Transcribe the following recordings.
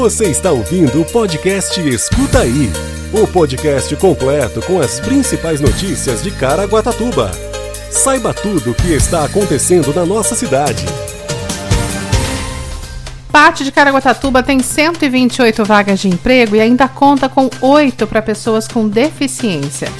Você está ouvindo o podcast Escuta Aí o podcast completo com as principais notícias de Caraguatatuba. Saiba tudo o que está acontecendo na nossa cidade. Parte de Caraguatatuba tem 128 vagas de emprego e ainda conta com 8 para pessoas com deficiência.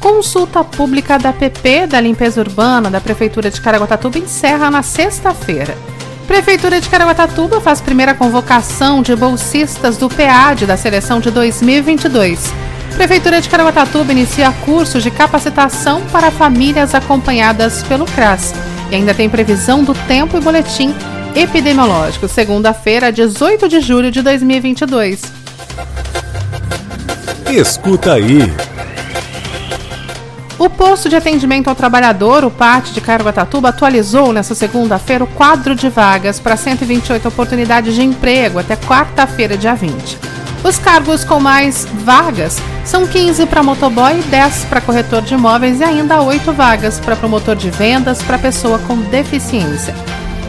Consulta pública da PP da Limpeza Urbana da Prefeitura de Caraguatatuba encerra na sexta-feira. Prefeitura de Caraguatatuba faz primeira convocação de bolsistas do PEAD da seleção de 2022. Prefeitura de Caraguatatuba inicia cursos de capacitação para famílias acompanhadas pelo CRAS. E ainda tem previsão do tempo e boletim epidemiológico, segunda-feira, 18 de julho de 2022. Escuta aí. O posto de atendimento ao trabalhador, o PAT de Caraguatatuba, atualizou nesta segunda-feira o quadro de vagas para 128 oportunidades de emprego até quarta-feira, dia 20. Os cargos com mais vagas são 15 para motoboy, 10 para corretor de imóveis e ainda 8 vagas para promotor de vendas para pessoa com deficiência.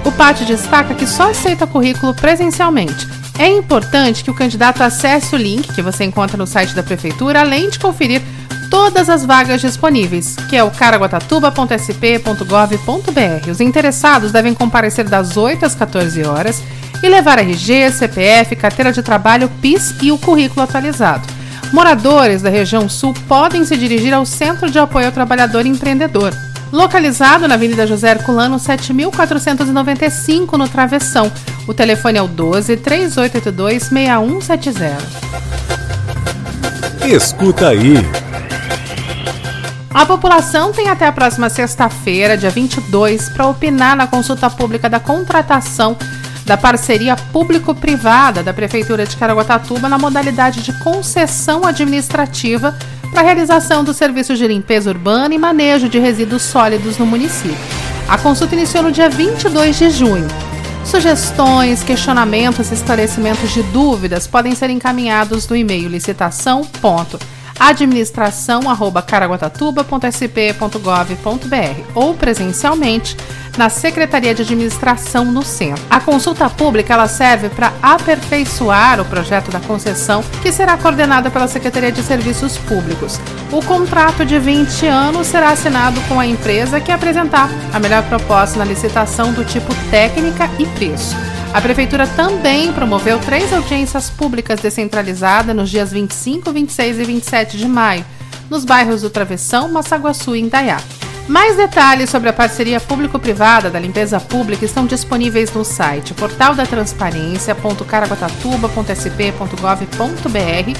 O PAT destaca que só aceita currículo presencialmente. É importante que o candidato acesse o link que você encontra no site da prefeitura, além de conferir todas as vagas disponíveis, que é o caraguatatuba.sp.gov.br. Os interessados devem comparecer das 8 às 14 horas e levar RG, CPF, carteira de trabalho, PIS e o currículo atualizado. Moradores da região sul podem se dirigir ao Centro de Apoio ao Trabalhador Empreendedor, localizado na Avenida José Herculano 7495 no Travessão. O telefone é o 12 3882 6170. Escuta aí. A população tem até a próxima sexta-feira, dia 22, para opinar na consulta pública da contratação da parceria público-privada da Prefeitura de Caraguatatuba na modalidade de concessão administrativa para a realização dos serviços de limpeza urbana e manejo de resíduos sólidos no município. A consulta iniciou no dia 22 de junho. Sugestões, questionamentos e esclarecimentos de dúvidas podem ser encaminhados no e-mail licitação.com administração@caraguatatuba.sp.gov.br ou presencialmente na Secretaria de Administração no centro. A consulta pública ela serve para aperfeiçoar o projeto da concessão, que será coordenada pela Secretaria de Serviços Públicos. O contrato de 20 anos será assinado com a empresa que apresentar a melhor proposta na licitação do tipo técnica e preço. A Prefeitura também promoveu três audiências públicas descentralizadas nos dias 25, 26 e 27 de maio, nos bairros do Travessão, Massaguaçu e Indaiá. Mais detalhes sobre a parceria público-privada da limpeza pública estão disponíveis no site portaldatransparência.caraguatatuba.sp.gov.br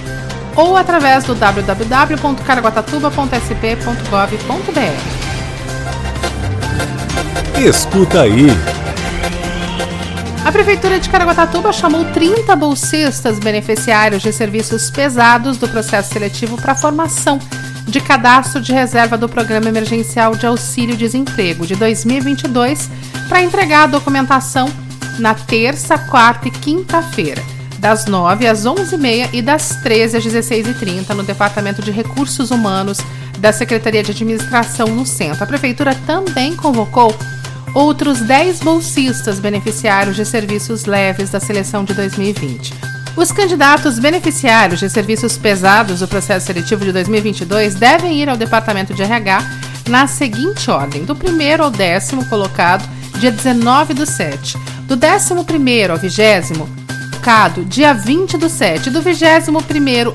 ou através do www.caraguatatuba.sp.gov.br. Escuta aí. A Prefeitura de Caraguatatuba chamou 30 bolsistas beneficiários de serviços pesados do processo seletivo para formação de cadastro de reserva do Programa Emergencial de Auxílio Desemprego de 2022 para entregar a documentação na terça, quarta e quinta-feira, das 9 às 11h30 e das 13 às 16h30 no Departamento de Recursos Humanos da Secretaria de Administração no Centro. A Prefeitura também convocou outros 10 bolsistas beneficiários de serviços leves da seleção de 2020. Os candidatos beneficiários de serviços pesados do processo seletivo de 2022 devem ir ao Departamento de RH na seguinte ordem: do primeiro ao décimo colocado, dia 19 do 7, do décimo primeiro ao vigésimo colocado, dia 20 do 7, do 21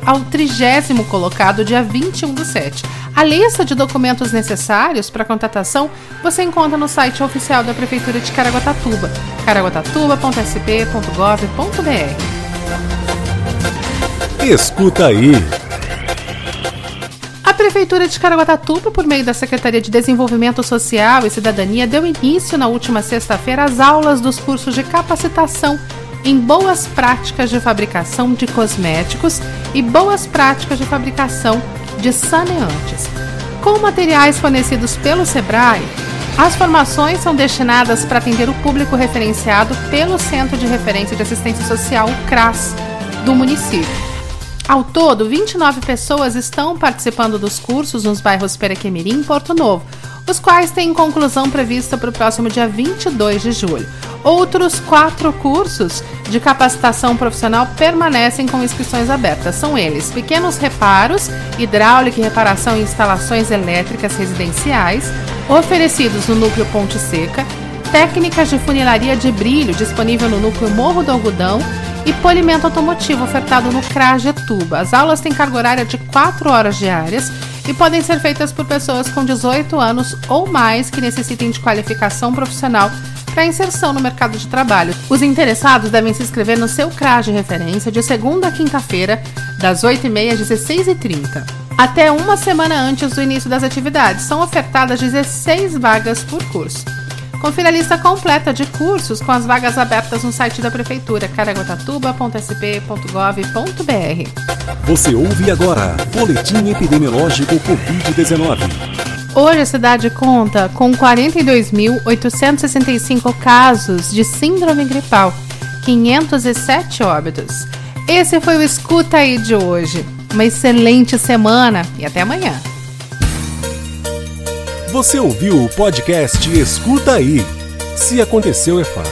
ao 30 colocado, dia 21 do 7. A lista de documentos necessários para contratação você encontra no site oficial da Prefeitura de Caraguatatuba, caraguatatuba.sp.gov.br. Escuta aí. A Prefeitura de Caraguatatuba, por meio da Secretaria de Desenvolvimento Social e Cidadania, deu início na última sexta-feira às aulas dos cursos de capacitação em boas práticas de fabricação de cosméticos e boas práticas de fabricação de saneantes. Com materiais fornecidos pelo Sebrae, as formações são destinadas para atender o público referenciado pelo Centro de Referência de Assistência Social, CRAS, do município. Ao todo, 29 pessoas estão participando dos cursos nos bairros Perequemirim e Porto Novo. Os quais têm conclusão prevista para o próximo dia 22 de julho. Outros quatro cursos de capacitação profissional permanecem com inscrições abertas. São eles: pequenos reparos, hidráulica e reparação em instalações elétricas residenciais, oferecidos no núcleo Ponte Seca, técnicas de funilaria de brilho, disponível no núcleo Morro do Algodão, e polimento automotivo, ofertado no Crajetuba. As aulas têm carga horária de 4 horas diárias e podem ser feitas por pessoas com 18 anos ou mais que necessitem de qualificação profissional para inserção no mercado de trabalho. Os interessados devem se inscrever no seu CRAS de referência de segunda a quinta-feira, das 8h30 às 16h30. Até uma semana antes do início das atividades, são ofertadas 16 vagas por curso. Confira a lista completa de cursos com as vagas abertas no site da Prefeitura, caraguatatuba.sp.gov.br. Você ouve agora Boletim Epidemiológico Covid-19. Hoje a cidade conta com 42.865 casos de síndrome gripal, 507 óbitos. Esse foi o Escuta aí de hoje. Uma excelente semana e até amanhã. Você ouviu o podcast Escuta Aí. Se aconteceu é fato.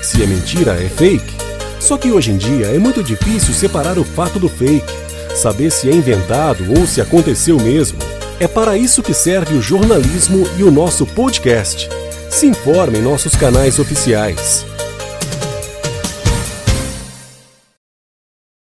Se é mentira é fake. Só que hoje em dia é muito difícil separar o fato do fake, saber se é inventado ou se aconteceu mesmo. É para isso que serve o jornalismo e o nosso podcast. Se informe em nossos canais oficiais.